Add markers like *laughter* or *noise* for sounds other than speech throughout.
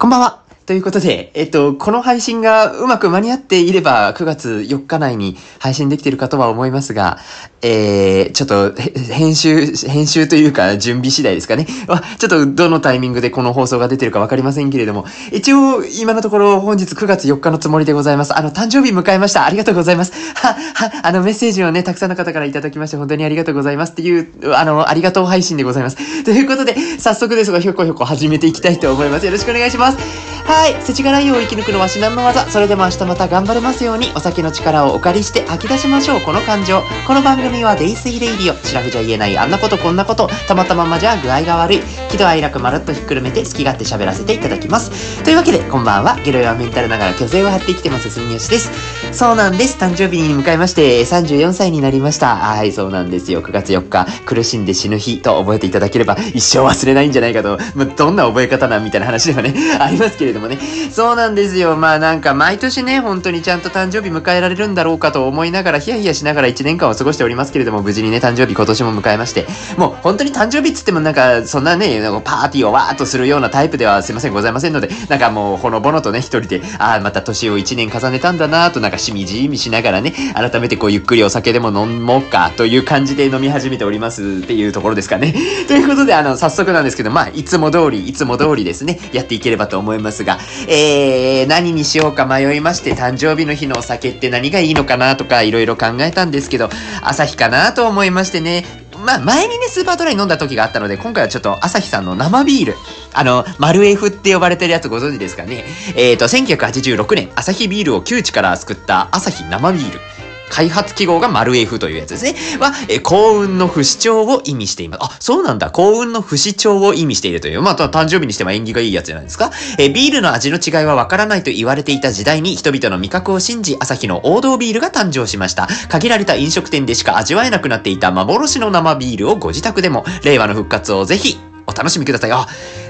こんばんは。ということで、えっと、この配信がうまく間に合っていれば、9月4日内に配信できているかとは思いますが、えー、ちょっと、編集、編集というか、準備次第ですかね。*laughs* ちょっと、どのタイミングでこの放送が出てるかわかりませんけれども、一応、今のところ、本日9月4日のつもりでございます。あの、誕生日迎えました。ありがとうございます。は、は、あの、メッセージをね、たくさんの方からいただきまして、本当にありがとうございますっていう、あの、ありがとう配信でございます。*laughs* ということで、早速ですが、ひょこひょこ始めていきたいと思います。よろしくお願いします。はい、世知辛いを生き抜くのは至難の技。それでも明日また頑張れますように、お酒の力をお借りして吐き出しましょう。この感情。この番組はデイスイレイディオ。シラフじゃ言えないあんなことこんなこと。たまたままじゃ具合が悪い。喜怒哀楽まるっとひっくるめて好き勝手喋らせていただきます。というわけで、こんばんは。ゲロヨはメンタルながら虚勢を張って生きてます、すみよしです。そうなんです。誕生日に迎えまして、34歳になりました。はい、そうなんですよ。9月4日、苦しんで死ぬ日と覚えていただければ、一生忘れないんじゃないかと、まあ、どんな覚え方なんみたいな話ではね、*laughs* ありますけれどもね。そうなんですよ。まあなんか毎年ね、本当にちゃんと誕生日迎えられるんだろうかと思いながら、ヒヤヒヤしながら1年間を過ごしておりますけれども、無事にね、誕生日今年も迎えまして、もう本当に誕生日っつってもなんか、そんなね、パーティーをわーっとするようなタイプではすいません、ございませんので、なんかもうほのぼのとね、一人で、ああ、また年を1年重ねたんだなとなんかしみじみしながらね、改めてこうゆっくりお酒でも飲もうかという感じで飲み始めておりますっていうところですかね。*laughs* ということで、あの、早速なんですけど、まあ、いつも通り、いつも通りですね、やっていければと思いますが、えー、何にしようか迷いまして、誕生日の日のお酒って何がいいのかなとか、いろいろ考えたんですけど、朝日かなと思いましてね、まあ、前にね、スーパードライ飲んだ時があったので、今回はちょっと、朝日さんの生ビール、あの、丸 F って呼ばれてるやつご存知ですかね。えっ、ー、と、1986年、朝日ビールを窮地から救った朝日生ビール。開発記号が丸 F というやつですね。は、え幸運の不死鳥を意味しています。あ、そうなんだ。幸運の不死鳥を意味しているという。まあ、誕生日にしても縁起がいいやつじゃないですか。えビールの味の違いはわからないと言われていた時代に人々の味覚を信じ、朝日の王道ビールが誕生しました。限られた飲食店でしか味わえなくなっていた幻の生ビールをご自宅でも、令和の復活をぜひお楽しみください。あ、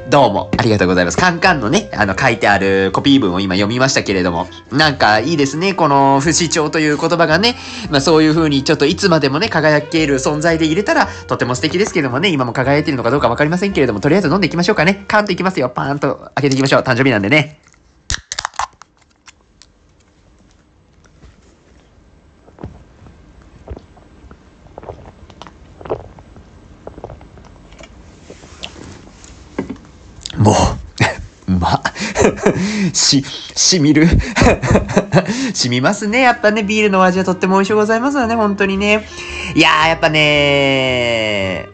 どうもありがとうございます。カンカンのね、あの書いてあるコピー文を今読みましたけれども、なんかいいですね。この不死鳥という言葉がね、まあそういう風にちょっといつまでもね、輝ける存在で入れたらとても素敵ですけどもね、今も輝いてるのかどうかわかりませんけれども、とりあえず飲んでいきましょうかね。カンといきますよ。パーンと開けていきましょう。誕生日なんでね。もう、ま、し、しみる。*laughs* しみますね。やっぱね、ビールの味はとっても美味しゅうございますよね、本当にね。いやー、やっぱね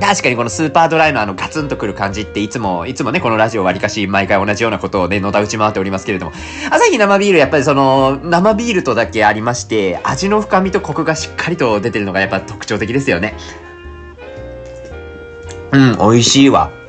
確かにこのスーパードライのあのガツンとくる感じっていつも、いつもね、このラジオわりかし毎回同じようなことをね、のた打ち回っておりますけれども、朝日生ビールやっぱりその、生ビールとだけありまして、味の深みとコクがしっかりと出てるのがやっぱ特徴的ですよね。うん、美味しいわ。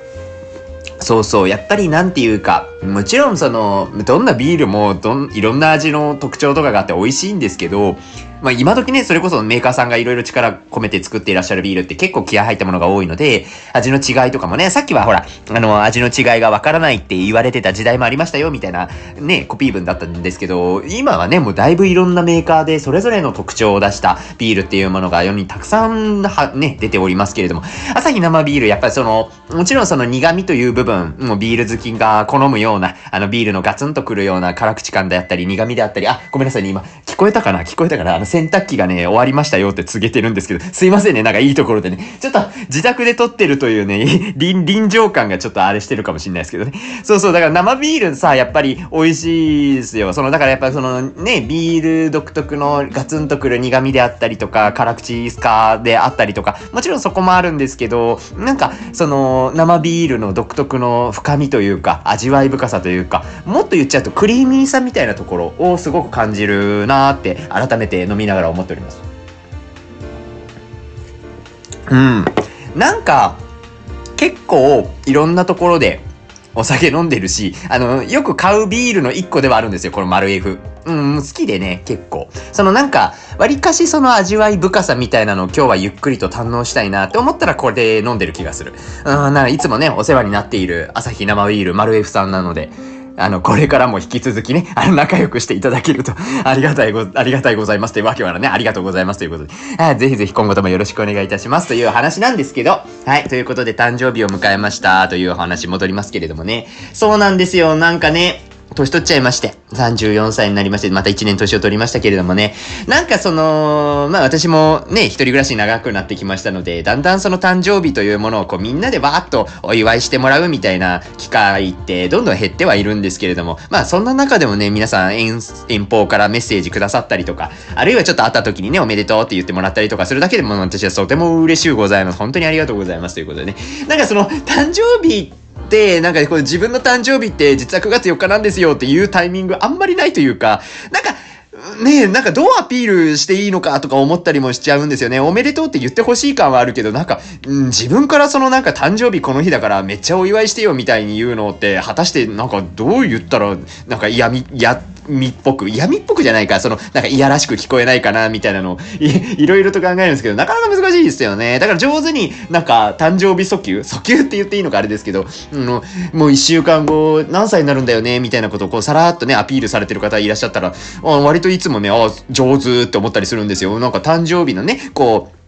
そうそう、やっぱりなんていうか、もちろんその、どんなビールもどん、いろんな味の特徴とかがあって美味しいんですけど、まあ今時ね、それこそメーカーさんがいろいろ力込めて作っていらっしゃるビールって結構気合入ったものが多いので、味の違いとかもね、さっきはほら、あの、味の違いがわからないって言われてた時代もありましたよ、みたいなね、コピー文だったんですけど、今はね、もうだいぶいろんなメーカーでそれぞれの特徴を出したビールっていうものが世にたくさんは、ね、出ておりますけれども、朝日生ビール、やっぱりその、もちろんその苦味という部分、もうビール好きが好むような、あのビールのガツンとくるような辛口感であったり、苦味であったり、あ、ごめんなさいね、今、聞こえたかな？聞こえたかな？あの洗濯機がね、終わりましたよって告げてるんですけど、すいませんね、なんかいいところでね、ちょっと自宅で撮ってるというね、*laughs* 臨、臨場感がちょっとあれしてるかもしれないですけどね。そうそう、だから生ビールさ、やっぱり美味しいですよ。その、だからやっぱりそのね、ビール独特のガツンとくる苦味であったりとか、辛口スカーであったりとか、もちろんそこもあるんですけど、なんか、その、生ビールの独特の深みというか、味わい深さというか、もっと言っちゃうとクリーミーさみたいなところをすごく感じるなーって改めて飲みながら思っております。うん。なんか、結構いろんなところでお酒飲んでるし、あの、よく買うビールの一個ではあるんですよ、この丸 F。うん、好きでね、結構。そのなんか、割かしその味わい深さみたいなのを今日はゆっくりと堪能したいなって思ったらこれで飲んでる気がする。うん、ないつもね、お世話になっている朝日生ビール丸 F さんなので、あの、これからも引き続きね、あの、仲良くしていただけると、ありがたいご、ありがたいございます。というわけはね、ありがとうございます。ということで、あぜひぜひ今後ともよろしくお願いいたします。という話なんですけど、はい、ということで誕生日を迎えました。というお話戻りますけれどもね、そうなんですよ、なんかね、年取っちゃいまして、34歳になりまして、また1年年を取りましたけれどもね、なんかその、まあ私もね、一人暮らし長くなってきましたので、だんだんその誕生日というものをこうみんなでわーっとお祝いしてもらうみたいな機会ってどんどん減ってはいるんですけれども、まあそんな中でもね、皆さん遠遠方からメッセージくださったりとか、あるいはちょっと会った時にね、おめでとうって言ってもらったりとかするだけでも私はとても嬉しゅうございます。本当にありがとうございますということでね。なんかその誕生日って、なんかこれ自分の誕生日って実は9月4日なんですよっていうタイミングあんまりないというか、なんか、ねえ、なんかどうアピールしていいのかとか思ったりもしちゃうんですよね。おめでとうって言ってほしい感はあるけど、なんか、うん、自分からそのなんか誕生日この日だからめっちゃお祝いしてよみたいに言うのって、果たしてなんかどう言ったら、なんか嫌み、や、みっぽく、闇っぽくじゃないか、その、なんかいやらしく聞こえないかな、みたいなのをい、いろいろと考えるんですけど、なかなか難しいですよね。だから上手になんか誕生日訴求訴求って言っていいのかあれですけど、うん、もう一週間後何歳になるんだよね、みたいなことをこうさらっとね、アピールされてる方いらっしゃったら、割といつもね、あ、上手って思ったりするんですよ。なんか誕生日のね、こう、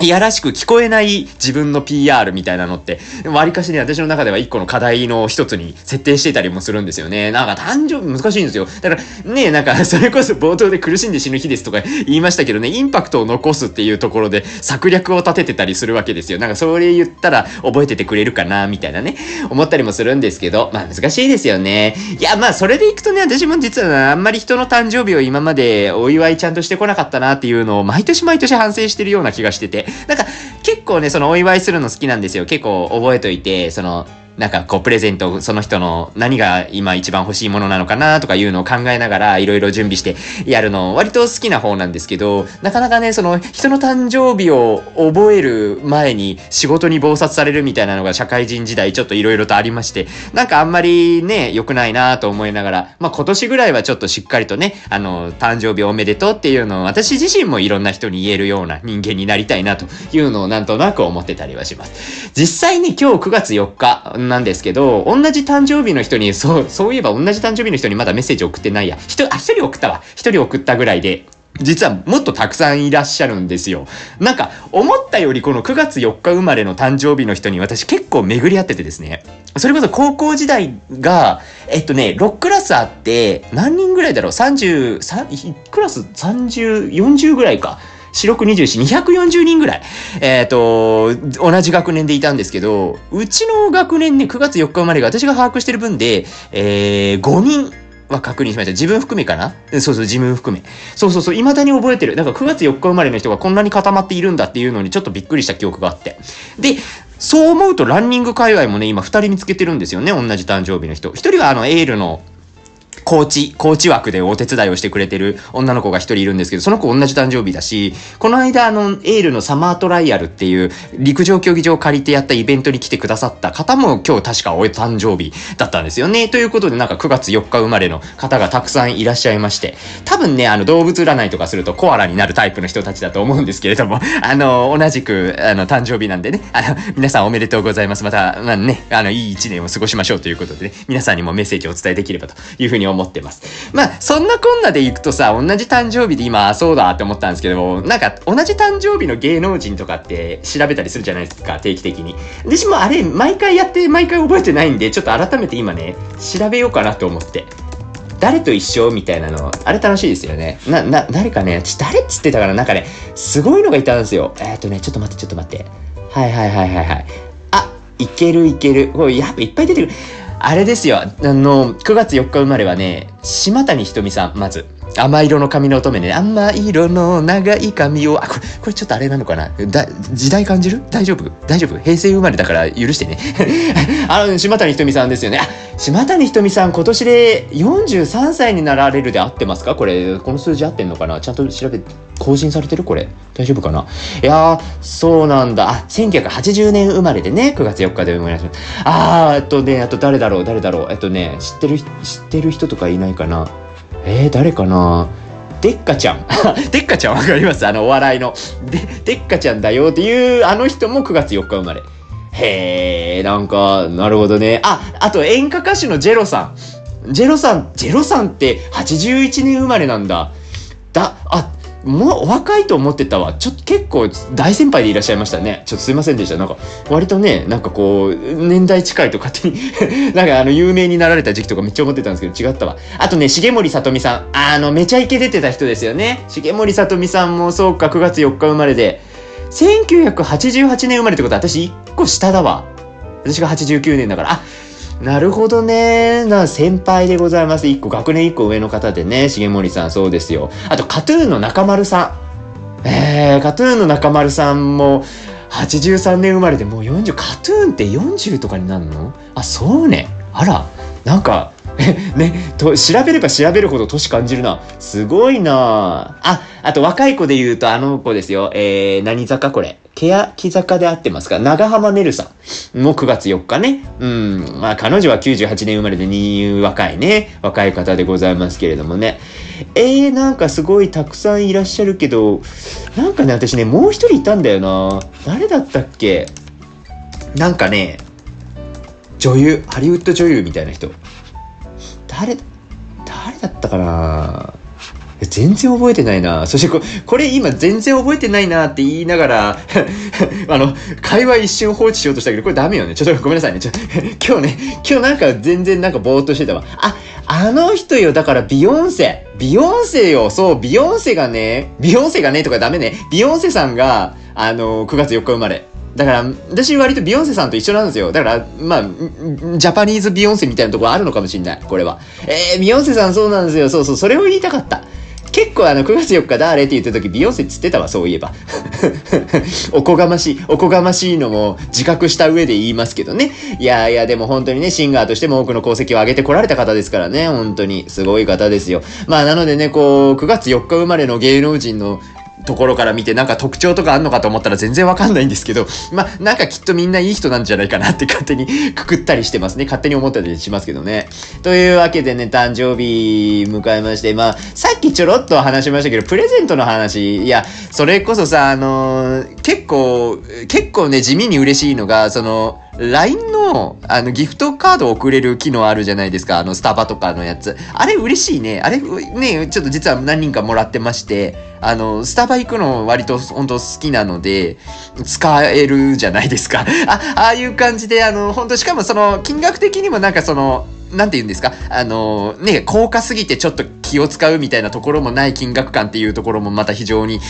いやらしく聞こえない自分の PR みたいなのって、割かしね、私の中では一個の課題の一つに設定してたりもするんですよね。なんか誕生日難しいんですよ。だからね、なんかそれこそ冒頭で苦しんで死ぬ日ですとか言いましたけどね、インパクトを残すっていうところで策略を立ててたりするわけですよ。なんかそれ言ったら覚えててくれるかな、みたいなね、思ったりもするんですけど、まあ難しいですよね。いや、まあそれでいくとね、私も実はあんまり人の誕生日を今までお祝いちゃんとしてこなかったなっていうのを毎年毎年反省してるような気がしてて、なんか結構ね、そのお祝いするの好きなんですよ。結構覚えといて、その、なんかこうプレゼント、その人の何が今一番欲しいものなのかなとかいうのを考えながらいろいろ準備してやるの割と好きな方なんですけど、なかなかね、その人の誕生日を覚える前に仕事に忙殺されるみたいなのが社会人時代ちょっといろいろとありまして、なんかあんまりね、良くないなと思いながら、まあ今年ぐらいはちょっとしっかりとね、あの、誕生日おめでとうっていうのを私自身もいろんな人に言えるような人間になりたいなというのをなんとなく思ってたりはします。実際に今日9月4日、なんですけど、同じ誕生日の人に、そう、そういえば同じ誕生日の人にまだメッセージ送ってないや。一人、あ、一人送ったわ。一人送ったぐらいで、実はもっとたくさんいらっしゃるんですよ。なんか、思ったよりこの9月4日生まれの誕生日の人に私結構巡り合っててですね。それこそ高校時代が、えっとね、6クラスあって、何人ぐらいだろう ?30、3、クラス30、40ぐらいか。四六二十四、240人ぐらい、えっ、ー、と、同じ学年でいたんですけど、うちの学年ね、9月4日生まれが私が把握してる分で、えー、5人、は確認しました。自分含めかな？そうそう、自分含め。そうそうそう、未だに覚えてる。なんか9月4日生まれの人がこんなに固まっているんだっていうのにちょっとびっくりした記憶があって。で、そう思うとランニング界隈もね、今2人見つけてるんですよね、同じ誕生日の人。1人はあの、エールのコーチ、コーチ枠でお手伝いをしてくれてる女の子が一人いるんですけど、その子同じ誕生日だし、この間あの、エールのサマートライアルっていう陸上競技場を借りてやったイベントに来てくださった方も今日確かお誕生日だったんですよね。ということでなんか9月4日生まれの方がたくさんいらっしゃいまして、多分ね、あの動物占いとかするとコアラになるタイプの人たちだと思うんですけれども、あの、同じく、あの、誕生日なんでね、あの、皆さんおめでとうございます。また、まあね、あの、いい一年を過ごしましょうということでね、皆さんにもメッセージをお伝えできればというふうに思思ってます。まあ、そんなこんなで行くとさ、同じ誕生日で今、そうだって思ったんですけど、なんか、同じ誕生日の芸能人とかって調べたりするじゃないですか、定期的に。私もあれ、毎回やって、毎回覚えてないんで、ちょっと改めて今ね、調べようかなと思って。誰と一緒みたいなの、あれ楽しいですよね。な、な、誰かね、誰っつってたからなんかね、すごいのがいたんですよ。えー、っとね、ちょっと待って、ちょっと待って。はいはいはいはいはい。あ、いけるいける。これやっぱいっぱい出てくる。あれですよ。あの、9月4日生まれはね、島谷ひとみさん、まず。甘色の髪の乙女ね。甘色の長い髪を、あ、これ、これちょっとあれなのかな？だ、時代感じる？大丈夫？大丈夫？平成生まれだから許してね。*laughs* あの、島谷ひとみさんですよね。あ、島谷ひとみさん今年で43歳になられるで合ってますか？これ、この数字合ってんのかな？ちゃんと調べ、更新されてる？これ。大丈夫かな？いやー、そうなんだ。あ、1980年生まれでね、9月4日で生まれました。あー、えっとね、あと誰だろう？誰だろう？えっとね、知ってる、知ってる人とかいないかな？えー、誰かな？でっかちゃん。でっかちゃんわかります？あの、お笑いの。で、でっかちゃんだよっていう、あの人も9月4日生まれ。へえ、なんか、なるほどね。あ、あと演歌歌手のジェロさん。ジェロさん、ジェロさんって81年生まれなんだ。だ、あ、もうお若いと思ってたわ。ちょっと結構大先輩でいらっしゃいましたね。ちょっとすいませんでした。なんか、割とね、なんかこう、年代近いと勝手に *laughs* なんかあの、有名になられた時期とかめっちゃ思ってたんですけど、違ったわ。あとね、重森さとみさん。あの、めちゃイケ出てた人ですよね。重森さとみさんもそうか、9月4日生まれで。1988年生まれってことは私1個下だわ。私が89年だから。あ、なるほどね。な、先輩でございます。一個、学年一個上の方でね、重森さん、そうですよ。あと、カトゥーンの中丸さん。えー、カトゥーンの中丸さんも、83年生まれでもう40、カトゥーンって40とかになるの？あ、そうね。あら、なんか、ね、と、調べれば調べるほど年感じるな。すごいなあ、あと若い子で言うとあの子ですよ。えー、何坂これ。欅坂で合ってますか？長浜ねるさんも9月4日ね。うん。まあ彼女は98年生まれで2若いね。若い方でございますけれどもね。えー、なんかすごいたくさんいらっしゃるけど、なんかね、私ね、もう一人いたんだよな。誰だったっけ？なんかね、女優、ハリウッド女優みたいな人。誰、誰だったかな？全然覚えてないな。そしてこ、これ今全然覚えてないなって言いながら *laughs* あの、会話一瞬放置しようとしたけど、これダメよね。ちょっとごめんなさいね。ちょ *laughs* 今日ね、今日なんか全然なんかぼーっとしてたわ。あ、あの人よ。だからビヨンセ。ビヨンセよ。そう、ビヨンセがね、ビヨンセがねとかダメね。ビヨンセさんが、あの、9月4日生まれ。だから、私割とビヨンセさんと一緒なんですよ。だから、まあ、 Japanese ビヨンセみたいなところあるのかもしんない。これは。えー、ビヨンセさんそうなんですよ。そうそう、それを言いたかった。結構あの9月4日誰って言った時ビヨンセっつってたわそういえば。*laughs* おこがましいおこがましいのも自覚した上で言いますけどね。いやいやでも本当にねシンガーとしても多くの功績を上げてこられた方ですからね本当に。すごい方ですよ。まあなのでねこう9月4日生まれの芸能人のところから見てなんか特徴とかあんのかと思ったら全然わかんないんですけど、まあなんかきっとみんないい人なんじゃないかなって勝手にくくったりしてますね。勝手に思ったりしますけどね。というわけでね、誕生日迎えまして、まあさっきちょろっと話しましたけど、プレゼントの話、いや、それこそさ、あのー、結構、結構ね、地味に嬉しいのが、その、LINE の、あの、ギフトカード送れる機能あるじゃないですか。あの、スタバとかのやつ。あれ嬉しいね。あれ、ね、ちょっと実は何人かもらってまして、あの、スタバ行くの割と本当好きなので、使えるじゃないですか。あ、ああいう感じで、あの、本当しかもその、金額的にもなんかその、なんて言うんですかあのね、高価すぎてちょっと気を使うみたいなところもない金額感っていうところもまた非常に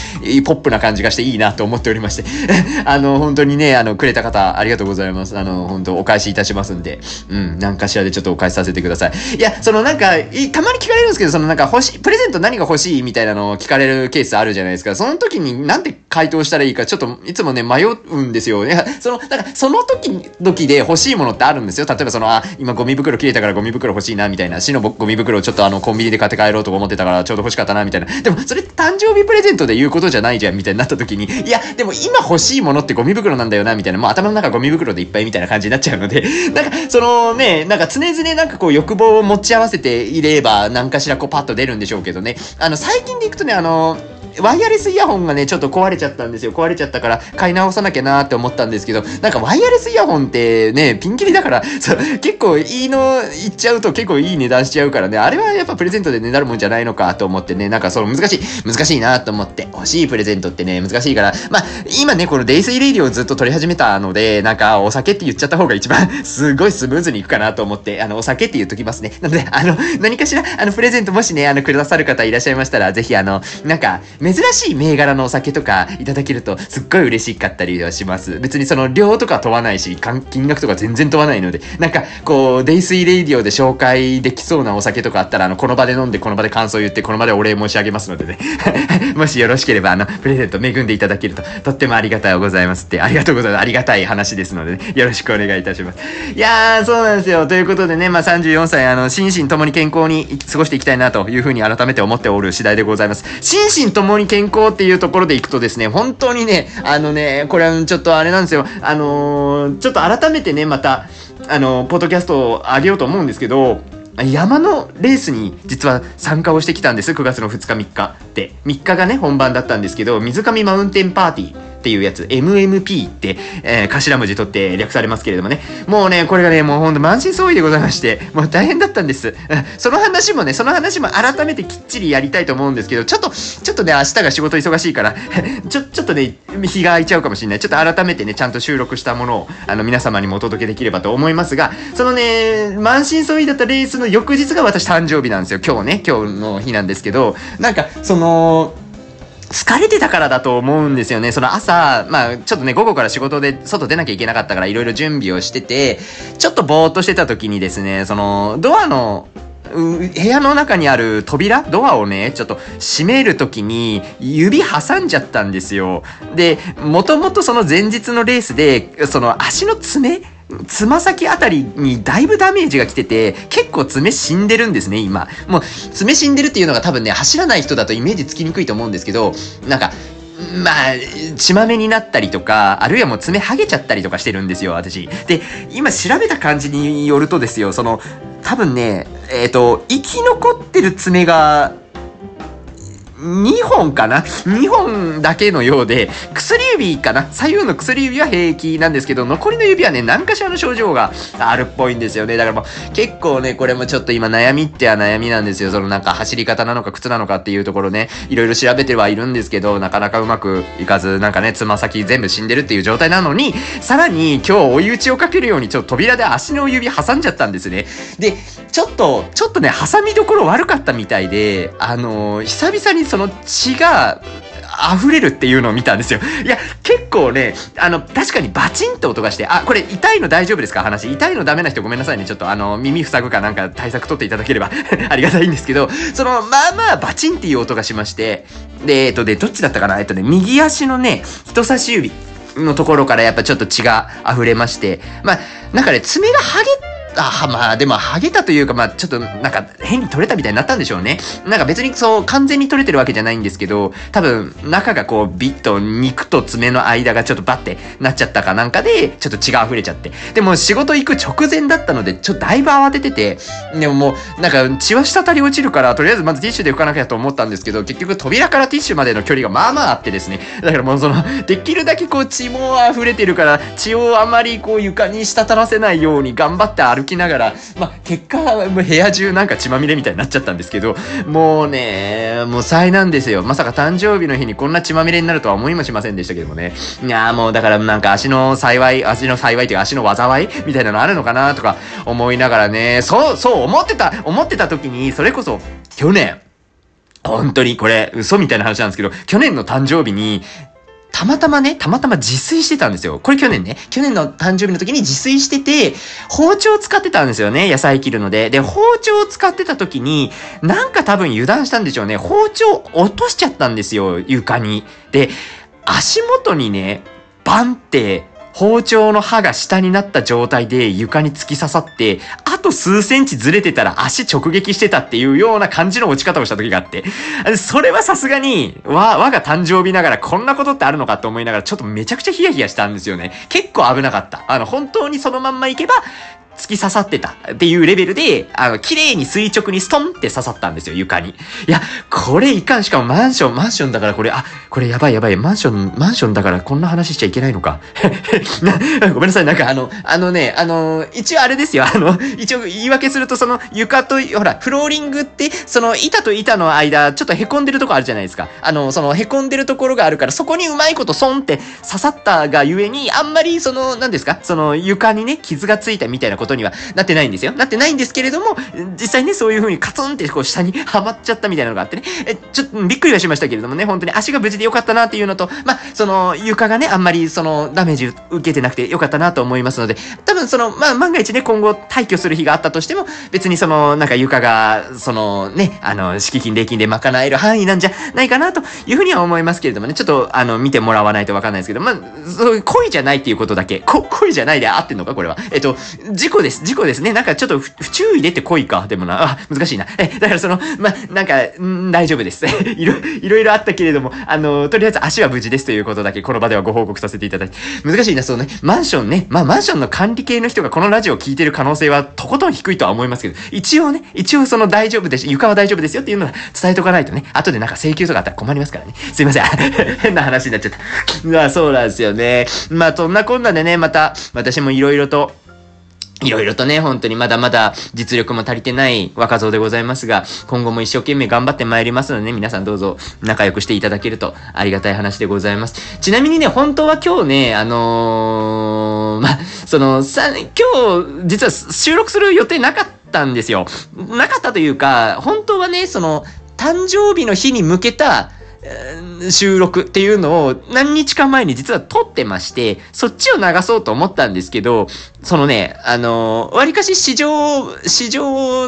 ポップな感じがしていいなと思っておりまして *laughs* あの、本当にね、あの、くれた方ありがとうございます。あの、本当お返しいたしますんで、うん、何かしらでちょっとお返しさせてください。いや、そのなんか、たまに聞かれるんですけど、そのなんか欲しい、プレゼント何が欲しいみたいなのを聞かれるケースあるじゃないですか。その時になんて回答したらいいか、ちょっといつもね、迷うんですよ。いや、その、なんか、その時、時で欲しいものってあるんですよ。例えばその、あ、今ゴミ袋切れたからゴミ袋欲しいなみたいな、死のゴミ袋をちょっとあの、コンビニで買って帰ろうとか思ってたから、ちょうど欲しかったな、みたいな。でも、それ誕生日プレゼントで言うことじゃないじゃん、みたいになった時に、いや、でも今欲しいものってゴミ袋なんだよな、みたいな、もう頭の中ゴミ袋でいっぱいみたいな感じになっちゃうので、*laughs* なんか、そのね、なんか常々なんかこう欲望を持ち合わせていれば、何かしらこうパッと出るんでしょうけどね。あの、最近で行くとね、あの、ワイヤレスイヤホンがね、ちょっと壊れちゃったんですよ。壊れちゃったから買い直さなきゃなーって思ったんですけど、なんかワイヤレスイヤホンってね、ピンキリだから、そう結構いいの言っちゃうと結構いい値段しちゃうからね、あれはやっぱプレゼントでねなるもんじゃないのかと思ってね、なんかその難しい、難しいなと思って、欲しいプレゼントってね、難しいから、まあ、今ね、このデイスイレイディをずっと撮り始めたので、なんかお酒って言っちゃった方が一番 *laughs* すごいスムーズにいくかなと思って、あの、お酒って言っときますね。なので、あの、何かしら、あの、プレゼントもしね、あの、くださる方いらっしゃいましたら、ぜひあの、なんか、珍しい銘柄のお酒とかいただけるとすっごい嬉しかったりはします。別にその量とか問わないし、金額とか全然問わないので、なんかこう、デイスイレイディオで紹介できそうなお酒とかあったら、あの、この場で飲んで、この場で感想言って、この場でお礼申し上げますのでね。*laughs* もしよろしければ、あの、プレゼント恵んでいただけると、とってもありがたいございますって、ありがとうございます。ありがたい話ですのでね、よろしくお願いいたします。いやー、そうなんですよ。ということでね、まあ34歳、あの、心身ともに健康に過ごしていきたいなというふうに改めて思っておる次第でございます。心身ともに健康っていうところでいくとですね、本当にね、あのね、これはちょっとあれなんですよ、あのー、ちょっと改めてね、また、あのー、ポッドキャストを上げようと思うんですけど、山のレースに実は参加をしてきたんです。9月の2日3日で。3日がね、本番だったんですけど、水上マウンテンパーティー。っていうやつ、MMP って、えー、頭文字取って略されますけれどもね。もうね、これがね、もうほんと満身創痍でございまして、もう大変だったんです。その話もね、その話も改めてきっちりやりたいと思うんですけど、ちょっと、ちょっとね、明日が仕事忙しいから、*laughs* ちょ、ちょっとね、日が空いちゃうかもしれない。ちょっと改めてね、ちゃんと収録したものを、あの、皆様にもお届けできればと思いますが、そのね、満身創痍だったレースの翌日が私誕生日なんですよ。今日ね、今日の日なんですけど、なんか、その、疲れてたからだと思うんですよね。その朝、まあちょっとね、午後から仕事で外出なきゃいけなかったからいろいろ準備をしてて、ちょっとぼーっとしてた時にですね、その、ドアの部屋の中にある扉ドアをね、ちょっと閉めるときに指挟んじゃったんですよ。で、もともとその前日のレースで、その足の爪つま先あたりにだいぶダメージが来てて、結構爪死んでるんですね、今。もう、爪死んでるっていうのが多分ね、走らない人だとイメージつきにくいと思うんですけど、なんか、まあ、血まめになったりとか、あるいはもう爪剥げちゃったりとかしてるんですよ、私。で、今調べた感じによるとですよ、その、多分ね、えっ、ー、と、生き残ってる爪が2本かな ?2 本だけのようで、薬指かな？左右の薬指は平気なんですけど、残りの指はね、何かしらの症状があるっぽいんですよね。だからもう、結構ね、これもちょっと今悩みっては悩みなんですよ。そのなんか走り方なのか靴なのかっていうところね、いろいろ調べてはいるんですけど、なかなかうまくいかず、なんかね、つま先全部死んでるっていう状態なのに、さらに今日追い打ちをかけるように、ちょっと扉で足の指挟んじゃったんですね。で、ちょっと、ちょっとね、挟みどころ悪かったみたいで、あのー、久々にその血が溢れるっていうのを見たんですよ。いや、結構ね、あの、確かにバチンって音がして、あ、これ痛いの大丈夫ですか？話。痛いのダメな人ごめんなさいね。ちょっとあの、耳塞ぐかなんか対策取っていただければ *laughs* ありがたいんですけど、その、まあまあバチンっていう音がしまして、で、えっと、で、どっちだったかな？えっとね、右足のね、人差し指のところからやっぱちょっと血が溢れまして、まあ、なんかね、爪が剥げあ、まあでも、ハゲたというか、まあちょっとなんか変に取れたみたいになったんでしょうね。なんか別にそう完全に取れてるわけじゃないんですけど、多分中がこうビッと肉と爪の間がちょっとバッてなっちゃったかなんかで、ちょっと血が溢れちゃって。でも仕事行く直前だったので、ちょっとだいぶ慌ててて、でももうなんか血は滴り落ちるから、とりあえずまずティッシュで拭かなきゃと思ったんですけど、結局扉からティッシュまでの距離がまあまああってですね。だからもうその、できるだけこう血も溢れてるから、血をあまりこう床に滴らせないように頑張って歩きながら、まあ、結果、部屋中なんか血まみれみたいになっちゃったんですけど、もうね、もう災難ですよ。まさか誕生日の日にこんな血まみれになるとは思いもしませんでしたけどもね。いやもうだからなんか足の幸い、足の幸いというか足の災いみたいなのあるのかなとか思いながらね、そう、そう思ってた、思ってた時に、それこそ去年、本当にこれ嘘みたいな話なんですけど、去年の誕生日にたまたまね、たまたま自炊してたんですよ。これ去年ね、去年の誕生日の時に自炊してて、包丁を使ってたんですよね、野菜切るので。で、包丁を使ってた時に、なんか多分油断したんでしょうね。包丁落としちゃったんですよ、床に。で、足元にね、バンって包丁の刃が下になった状態で床に突き刺さって、あと数センチずれてたら足直撃してたっていうような感じの落ち方をした時があって、それはさすがに、わ、我が誕生日ながらこんなことってあるのかと思いながらちょっとめちゃくちゃヒヤヒヤしたんですよね。結構危なかった。あの、本当にそのまんま行けば、突き刺さってたっていうレベルで、あの、綺麗に垂直にストンって刺さったんですよ、床に。いや、これいかん。しかもマンション、マンションだからこれ、あ、これやばいやばい。マンション、マンションだからこんな話しちゃいけないのか。*laughs* ごめんなさい。なんかあの、あのね、あの、一応あれですよ。あの、一応言い訳すると、その床と、ほら、フローリングって、その板と板の間、ちょっと凹んでるとこあるじゃないですか。あの、その凹んでるところがあるから、そこにうまいことソンって刺さったがゆえに、あんまりその、何ですか？その床にね、傷がついたみたいなことことにはなってないんですよ。なってないんですけれども、実際ね、そういう風にカツンってこう下にはまっちゃったみたいなのがあってね、え、ちょっとびっくりはしましたけれどもね、本当に。足が無事でよかったなっていうのと、まあ、その床がね、あんまりそのダメージ受けてなくてよかったなと思いますので、多分その、まあ、万が一ね、今後退去する日があったとしても、別にその、なんか床が、そのね、あの、敷金、礼金で賄える範囲なんじゃないかなというふうには思いますけれどもね、ちょっと、あの、見てもらわないとわかんないですけど、まあ、そういう恋じゃないっていうことだけ、こ、恋じゃないで合ってんのかこれは。えっと、事故故です。事故ですね。なんかちょっと不注意でって恋か。でもな、あ、難しいな。え、だからその、ま、なんか、ん大丈夫です。*laughs* いろ、いろいろあったけれども、あの、とりあえず足は無事ですということだけ、この場ではご報告させていただいて。難しいな、そうね。マンションね。まあ、マンションの管理系の人がこのラジオを聞いてる可能性はとことん低いとは思いますけど、一応ね、一応その大丈夫です。床は大丈夫ですよっていうのは伝えとかないとね。後でなんか請求とかあったら困りますからね。すいません。*laughs* 変な話になっちゃった。まあ、そうなんですよね。まあ、そんなこんなでね、また、私もいろいろと、いろいろとね、本当にまだまだ実力も足りてない若造でございますが、今後も一生懸命頑張ってまいりますのでね、皆さんどうぞ仲良くしていただけるとありがたい話でございます。ちなみにね、本当は今日ね、あのー、ま、その、さ、今日、実は収録する予定なかったんですよ。なかったというか、本当はね、その、誕生日の日に向けた、収録っていうのを何日か前に実は撮ってまして、そっちを流そうと思ったんですけど、そのね、あの、わりかし市場、市場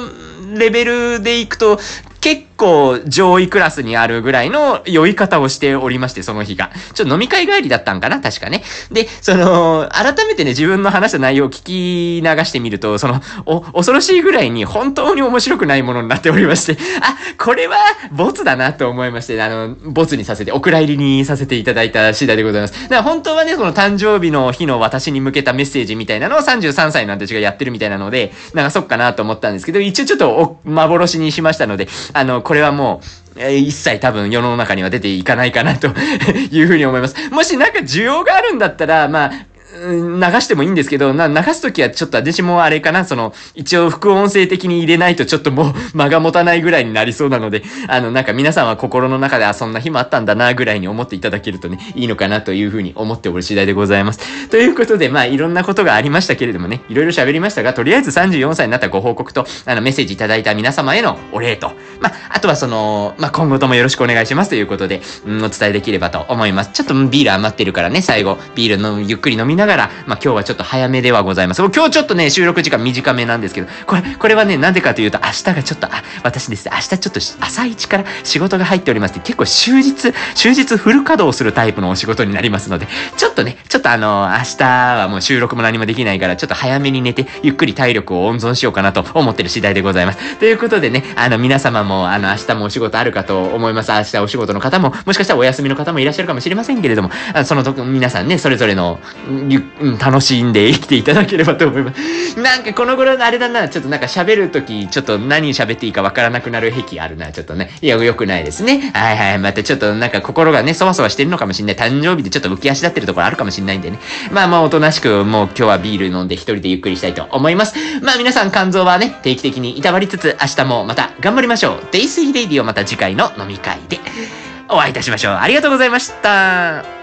レベルでいくと、結構上位クラスにあるぐらいの酔い方をしておりまして、その日が。ちょっと飲み会帰りだったんかな確かね。で、その、改めてね、自分の話した内容を聞き流してみると、その、お、恐ろしいぐらいに本当に面白くないものになっておりまして、*laughs* あ、これは、ボツだなと思いまして、あの、ボツにさせて、お蔵入りにさせていただいた次第でございます。だから本当はね、その誕生日の日の私に向けたメッセージみたいなのを33歳の私がやってるみたいなので、なんかそっかなと思ったんですけど、一応ちょっと幻にしましたので、あの、これはもう、え、一切多分世の中には出ていかないかなというふうに思います。もしなんか需要があるんだったら、まあ、流してもいいんですけど、な、流すときはちょっと私もあれかな、その、一応副音声的に入れないとちょっともう *laughs* 間が持たないぐらいになりそうなので、あの、なんか皆さんは心の中で、あ、そんな日もあったんだな、ぐらいに思っていただけるとね、いいのかなというふうに思っておる次第でございます。ということで、まあ、いろんなことがありましたけれどもね、いろいろ喋りましたが、とりあえず34歳になったご報告と、あの、メッセージいただいた皆様へのお礼と、まあ、あとはその、まあ、今後ともよろしくお願いしますということで、うん、お伝えできればと思います。ちょっとビール余ってるからね、最後、ビールのゆっくり飲みながら、まあ、今日はちょっと早めではございます。今日ちょっとね、収録時間短めなんですけど、これ、これはね、なんでかというと、明日がちょっと、あ、私ですね、明日ちょっと朝一から仕事が入っておりまして、結構終日、終日フル稼働するタイプのお仕事になりますので、ちょっとね、ちょっとあの、明日はもう収録も何もできないから、ちょっと早めに寝て、ゆっくり体力を温存しようかなと思ってる次第でございます。ということでね、あの、皆様も、あの、明日もお仕事あるかと思います。明日お仕事の方も、もしかしたらお休みの方もいらっしゃるかもしれませんけれども、あそのと皆さんね、それぞれの、ゆ楽しんで生きていただければと思います。なんかこの頃のあれだな、ちょっとなんか喋るとき、ちょっと何喋っていいかわからなくなる癖あるな、ちょっとね。いや、良くないですね。はいはい。またちょっとなんか心がね、そわそわしてるのかもしんない。誕生日でちょっと浮き足立ってるところあるかもしんないんでね。まあまあ、おとなしく、もう今日はビール飲んで一人でゆっくりしたいと思います。まあ皆さん肝臓はね、定期的にいたわりつつ、明日もまた頑張りましょう。デイスイレイディをまた次回の飲み会でお会いいたしましょう。ありがとうございました。